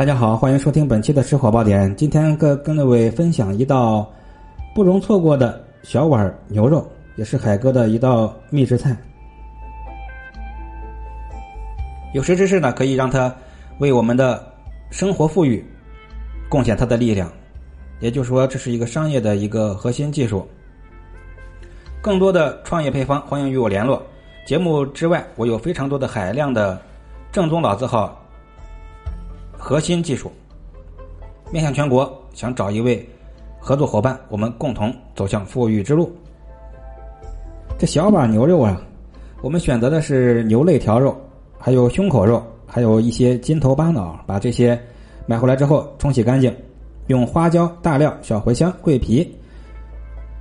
大家好，欢迎收听本期的吃火爆点。今天跟跟各位分享一道不容错过的小碗牛肉，也是海哥的一道秘制菜。有识之士呢，可以让他为我们的生活富裕贡献他的力量。也就是说，这是一个商业的一个核心技术。更多的创业配方，欢迎与我联络。节目之外，我有非常多的海量的正宗老字号核心技术，面向全国，想找一位合作伙伴，我们共同走向富裕之路。这小把牛肉啊，我们选择的是牛肋条肉，还有胸口肉，还有一些筋头巴脑，把这些买回来之后冲洗干净。用花椒、大料、小茴香、桂皮，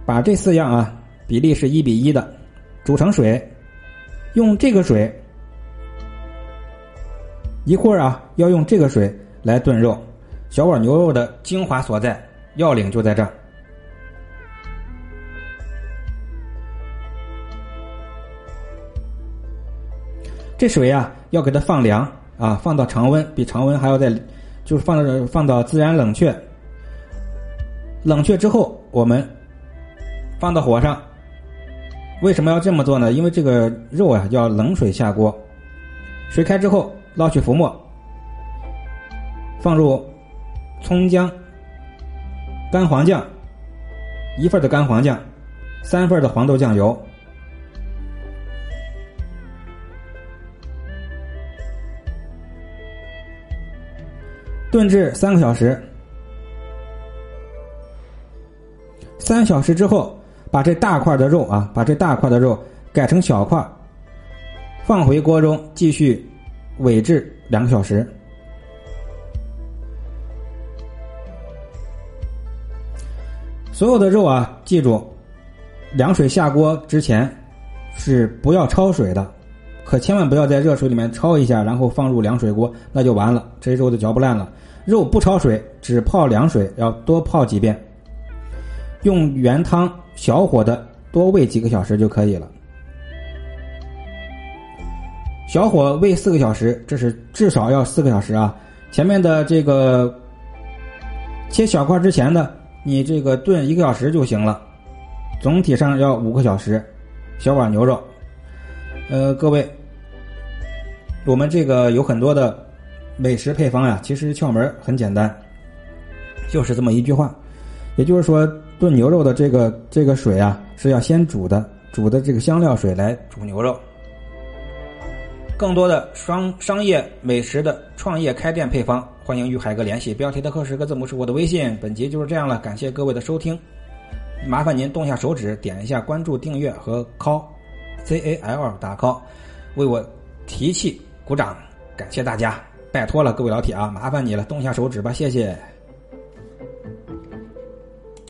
把这四样啊比例是一比一的煮成水，用这个水一会儿啊要用这个水来炖肉，小碗牛肉的精华所在，要领就在这儿。这水呀要给它放凉啊，放到常温，比常温还要再就是放到放到自然冷却。冷却之后，我们放到火上。为什么要这么做呢？因为这个肉啊要冷水下锅，水开之后捞取浮沫，放入葱姜、干黄酱一份的干黄酱，三份的黄豆酱油，炖至三个小时。三小时之后，把这大块的肉啊，把这大块的肉改成小块，放回锅中继续煨制两个小时。所有的肉啊，记住，凉水下锅之前是不要焯水的，可千万不要在热水里面焯一下，然后放入凉水锅，那就完了，这肉就嚼不烂了。肉不焯水，只泡凉水，要多泡几遍。用原汤小火的多煨几个小时就可以了。小火煨四个小时，这是至少要四个小时啊。前面的这个切小块之前的，你这个炖一个小时就行了。总体上要五个小时。小碗牛肉，呃，各位，我们这个有很多的美食配方呀，其实窍门很简单，就是这么一句话，也就是说。炖牛肉的这个这个水啊，是要先煮的，煮的这个香料水来煮牛肉。更多的商商业美食的创业开店配方，欢迎与海哥联系。标题的后十个字母是我的微信。本集就是这样了，感谢各位的收听。麻烦您动下手指，点一下关注、订阅和 call，c a l 打 call，为我提气鼓掌，感谢大家，拜托了各位老铁啊，麻烦你了，动下手指吧，谢谢。